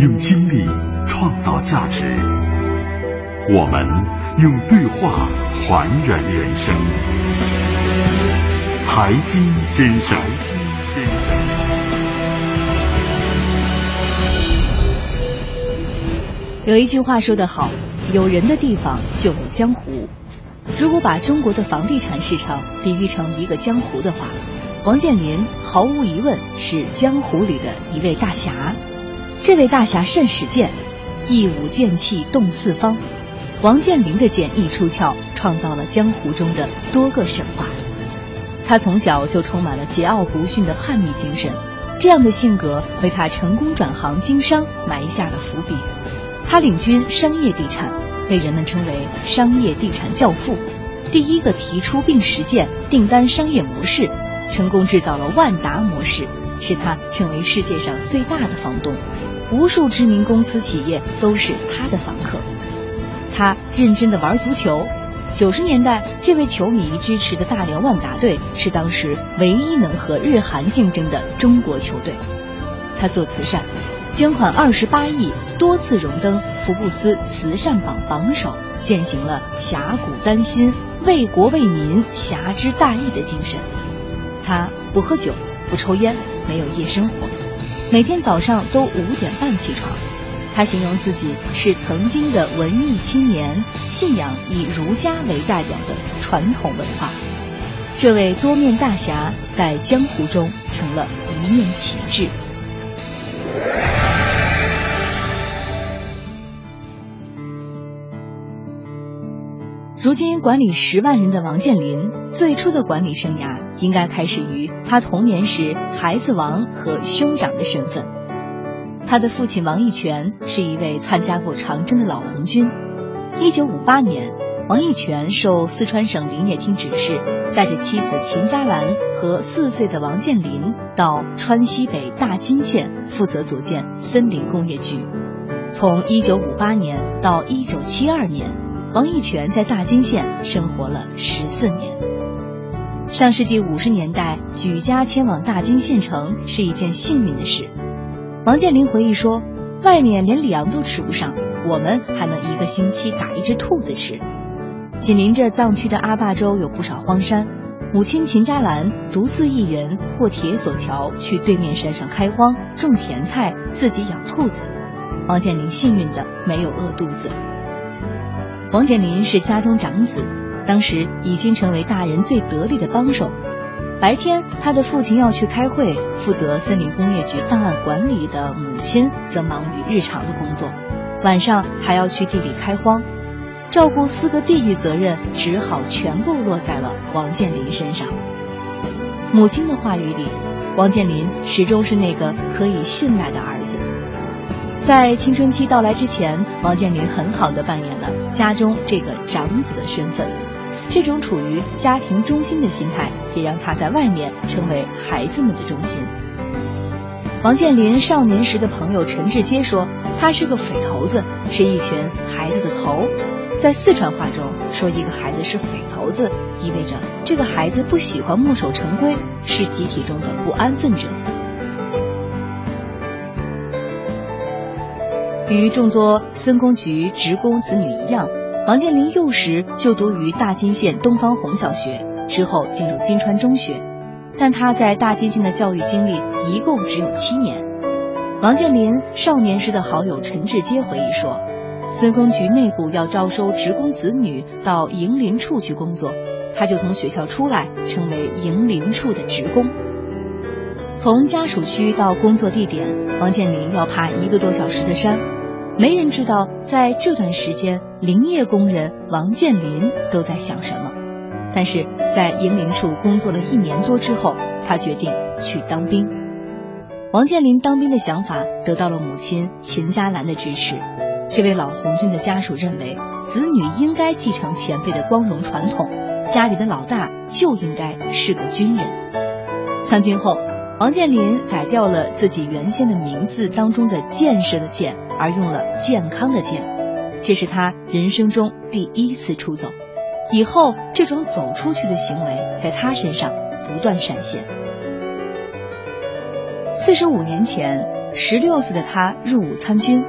用经历创造价值，我们用对话还原人生。财经先生，先生，有一句话说得好，有人的地方就有江湖。如果把中国的房地产市场比喻成一个江湖的话，王健林毫无疑问是江湖里的一位大侠。这位大侠甚使剑，一舞剑气动四方。王健林的剑一出鞘，创造了江湖中的多个神话。他从小就充满了桀骜不驯的叛逆精神，这样的性格为他成功转行经商埋下了伏笔。他领军商业地产，被人们称为商业地产教父，第一个提出并实践订单商业模式，成功制造了万达模式，使他成为世界上最大的房东。无数知名公司企业都是他的房客。他认真的玩足球。九十年代，这位球迷支持的大连万达队是当时唯一能和日韩竞争的中国球队。他做慈善，捐款二十八亿，多次荣登福布斯慈善榜榜首，践行了侠骨丹心、为国为民、侠之大义的精神。他不喝酒，不抽烟，没有夜生活。每天早上都五点半起床，他形容自己是曾经的文艺青年，信仰以儒家为代表的传统文化。这位多面大侠在江湖中成了一面旗帜。如今管理十万人的王健林，最初的管理生涯应该开始于他童年时孩子王和兄长的身份。他的父亲王义全是一位参加过长征的老红军。一九五八年，王义全受四川省林业厅指示，带着妻子秦佳兰和四岁的王健林到川西北大金县负责组建森林工业局。从一九五八年到一九七二年。王义全在大金县生活了十四年。上世纪五十年代，举家迁往大金县城是一件幸运的事。王健林回忆说：“外面连粮都吃不上，我们还能一个星期打一只兔子吃。”紧邻着藏区的阿坝州有不少荒山，母亲秦佳兰独自一人过铁索桥去对面山上开荒种甜菜，自己养兔子。王健林幸运的没有饿肚子。王健林是家中长子，当时已经成为大人最得力的帮手。白天，他的父亲要去开会，负责森林工业局档案管理的母亲则忙于日常的工作。晚上还要去地里开荒，照顾四个弟弟，责任只好全部落在了王健林身上。母亲的话语里，王健林始终是那个可以信赖的儿子。在青春期到来之前，王健林很好的扮演了家中这个长子的身份。这种处于家庭中心的心态，也让他在外面成为孩子们的中心。王健林少年时的朋友陈志阶说，他是个匪头子，是一群孩子的头。在四川话中，说一个孩子是匪头子，意味着这个孩子不喜欢墨守成规，是集体中的不安分者。与众多森工局职工子女一样，王健林幼时就读于大金县东方红小学，之后进入金川中学。但他在大金县的教育经历一共只有七年。王健林少年时的好友陈志杰回忆说，森工局内部要招收职工子女到营林处去工作，他就从学校出来，成为营林处的职工。从家属区到工作地点，王健林要爬一个多小时的山。没人知道，在这段时间，林业工人王健林都在想什么。但是在营林处工作了一年多之后，他决定去当兵。王健林当兵的想法得到了母亲秦佳兰的支持。这位老红军的家属认为，子女应该继承前辈的光荣传统，家里的老大就应该是个军人。参军后，王健林改掉了自己原先的名字当中的“建设”的“建”。而用了健康的健，这是他人生中第一次出走。以后这种走出去的行为在他身上不断闪现。四十五年前，十六岁的他入伍参军。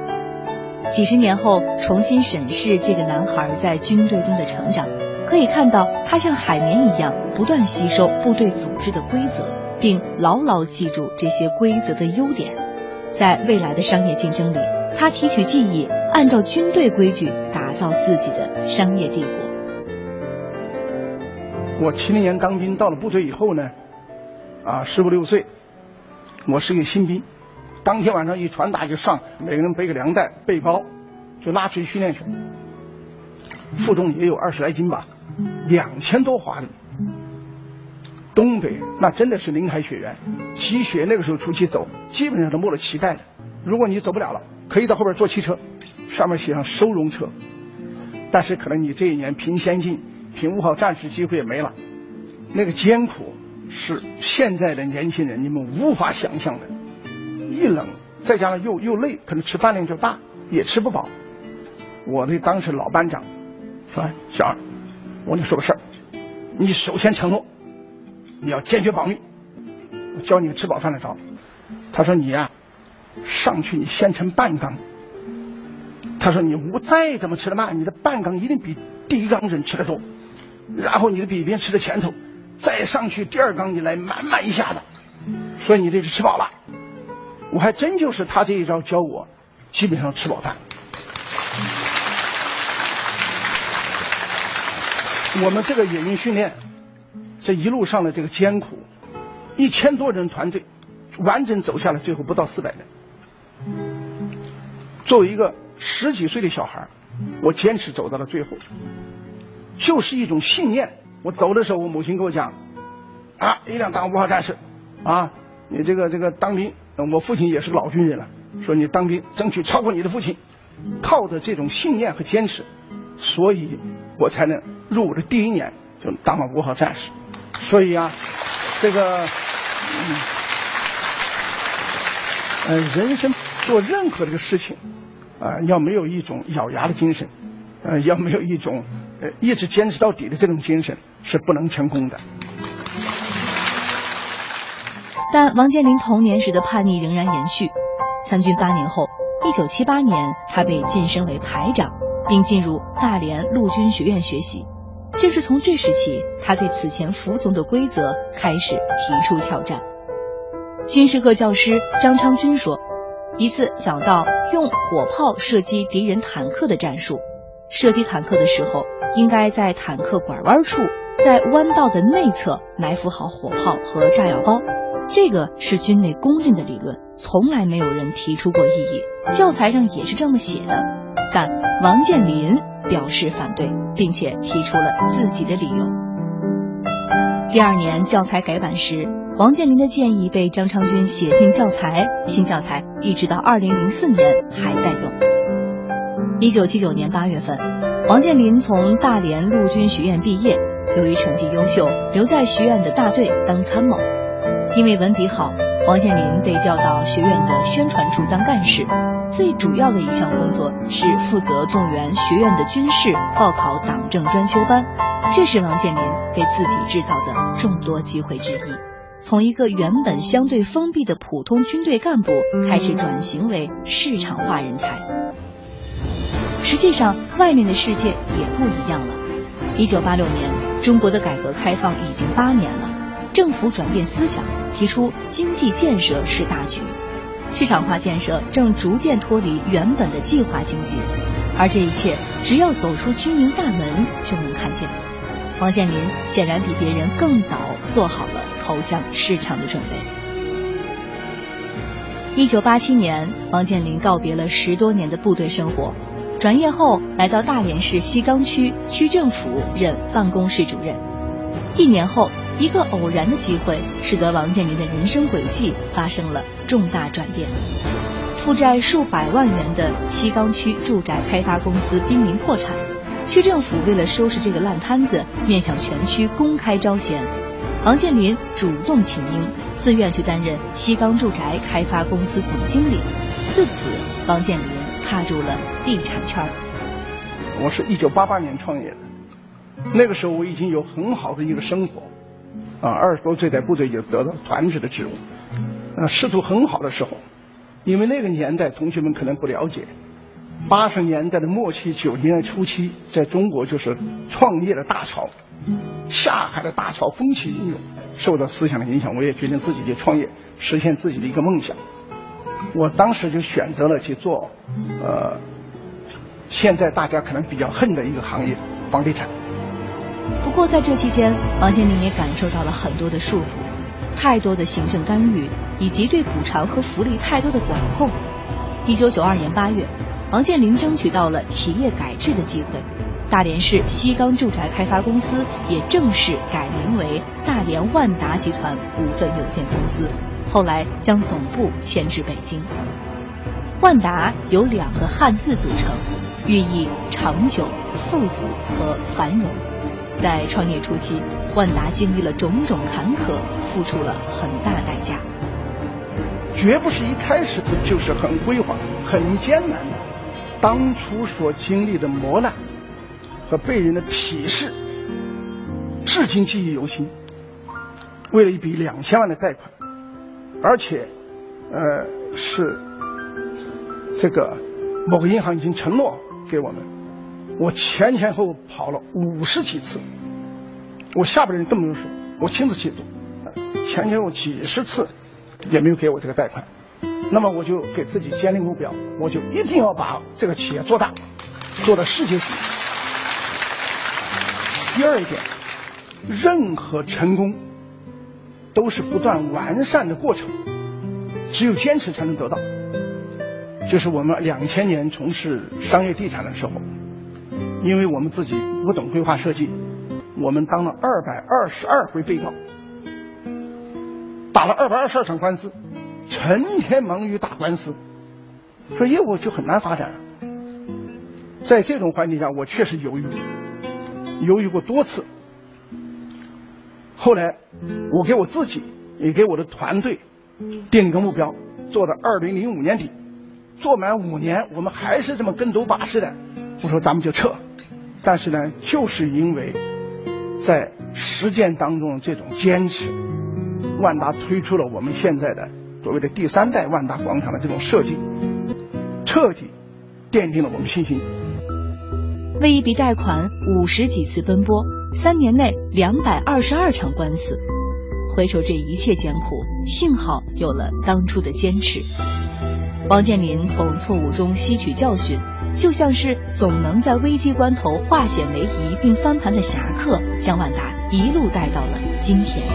几十年后，重新审视这个男孩在军队中的成长，可以看到他像海绵一样不断吸收部队组织的规则，并牢牢记住这些规则的优点。在未来的商业竞争里，他提取记忆，按照军队规矩打造自己的商业帝国。我七零年当兵，到了部队以后呢，啊，十五六岁，我是一个新兵。当天晚上一传达就上，每个人背个粮袋、背包，就拉出去训练去。负重也有二十来斤吧，两千多华里。东北那真的是林海雪原，积雪那个时候出去走，基本上都没了脐带的。如果你走不了了，可以到后边坐汽车，上面写上收容车。但是可能你这一年凭先进、凭五号战士机会也没了，那个艰苦是现在的年轻人你们无法想象的。一冷，再加上又又累，可能吃饭量就大，也吃不饱。我的当时老班长说：“小二，我跟你说个事儿，你首先承诺，你要坚决保密，我教你吃饱饭的招。”他说：“你呀，上去你先盛半缸。他说你无再怎么吃的慢，你的半缸一定比第一缸人吃的多。然后你的比别人吃的前头，再上去第二缸你来满满一下子，所以你这是吃饱了。”我还真就是他这一招教我，基本上吃饱饭。我们这个野营训练，这一路上的这个艰苦，一千多人团队，完整走下来，最后不到四百人。作为一个十几岁的小孩，我坚持走到了最后，就是一种信念。我走的时候，我母亲跟我讲：“啊，一定要当五号战士，啊，你这个这个当兵。”我父亲也是老军人了，说你当兵争取超过你的父亲，靠着这种信念和坚持，所以我才能入伍的第一年就当了五号战士。所以啊，这个，呃，人生做任何这个事情，啊，要没有一种咬牙的精神，呃，要没有一种呃一直坚持到底的这种精神，是不能成功的。但王健林童年时的叛逆仍然延续。参军八年后，一九七八年，他被晋升为排长，并进入大连陆军学院学习。正是从这时起，他对此前服从的规则开始提出挑战。军事课教师张昌军说：“一次讲到用火炮射击敌人坦克的战术，射击坦克的时候，应该在坦克拐弯处，在弯道的内侧埋伏好火炮和炸药包。”这个是军内公认的理论，从来没有人提出过异议，教材上也是这么写的。但王健林表示反对，并且提出了自己的理由。第二年教材改版时，王健林的建议被张昌军写进教材，新教材一直到二零零四年还在用。一九七九年八月份，王健林从大连陆军学院毕业，由于成绩优秀，留在学院的大队当参谋。因为文笔好，王健林被调到学院的宣传处当干事。最主要的一项工作是负责动员学院的军士报考党政专修班，这是王健林给自己制造的众多机会之一。从一个原本相对封闭的普通军队干部，开始转型为市场化人才。实际上，外面的世界也不一样了。一九八六年，中国的改革开放已经八年了。政府转变思想，提出经济建设是大局，市场化建设正逐渐脱离原本的计划经济，而这一切只要走出军营大门就能看见。王健林显然比别人更早做好了投向市场的准备。一九八七年，王健林告别了十多年的部队生活，转业后来到大连市西岗区区政府任办公室主任，一年后。一个偶然的机会，使得王健林的人生轨迹发生了重大转变。负债数百万元的西岗区住宅开发公司濒临破产，区政府为了收拾这个烂摊子，面向全区公开招贤。王健林主动请缨，自愿去担任西岗住宅开发公司总经理。自此，王健林踏入了地产圈。我是一九八八年创业的，那个时候我已经有很好的一个生活。啊，二十多岁在部队就得到团职的职务，啊，仕途很好的时候，因为那个年代同学们可能不了解，八十年代的末期、九十年代初期，在中国就是创业的大潮，下海的大潮风起云涌。受到思想的影响，我也决定自己去创业，实现自己的一个梦想。我当时就选择了去做，呃，现在大家可能比较恨的一个行业——房地产。不过在这期间，王健林也感受到了很多的束缚，太多的行政干预，以及对补偿和福利太多的管控。一九九二年八月，王健林争取到了企业改制的机会。大连市西钢住宅开发公司也正式改名为大连万达集团股份有限公司，后来将总部迁至北京。万达由两个汉字组成，寓意长久、富足和繁荣。在创业初期，万达经历了种种坎坷，付出了很大代价。绝不是一开始就是很辉煌、很艰难的，当初所经历的磨难。和被人的鄙视，至今记忆犹新。为了一笔两千万的贷款，而且，呃，是这个某个银行已经承诺给我们，我前前后后跑了五十几次，我下边人更不用说，我亲自去做，前前后几十次也没有给我这个贷款。那么我就给自己建立目标，我就一定要把这个企业做大，做到世界级。第二一点，任何成功都是不断完善的过程，只有坚持才能得到。就是我们两千年从事商业地产的时候，因为我们自己不懂规划设计，我们当了二百二十二回被告，打了二百二十二场官司，成天忙于打官司，说业务就很难发展。在这种环境下，我确实犹豫。犹豫过多次，后来我给我自己也给我的团队定一个目标，做到二零零五年底，做满五年，我们还是这么跟走把式的，我说咱们就撤。但是呢，就是因为在实践当中这种坚持，万达推出了我们现在的所谓的第三代万达广场的这种设计，彻底奠定了我们信心。为一笔贷款五十几次奔波，三年内两百二十二场官司。回首这一切艰苦，幸好有了当初的坚持。王健林从错误中吸取教训，就像是总能在危机关头化险为夷并翻盘的侠客，将万达一路带到了今天。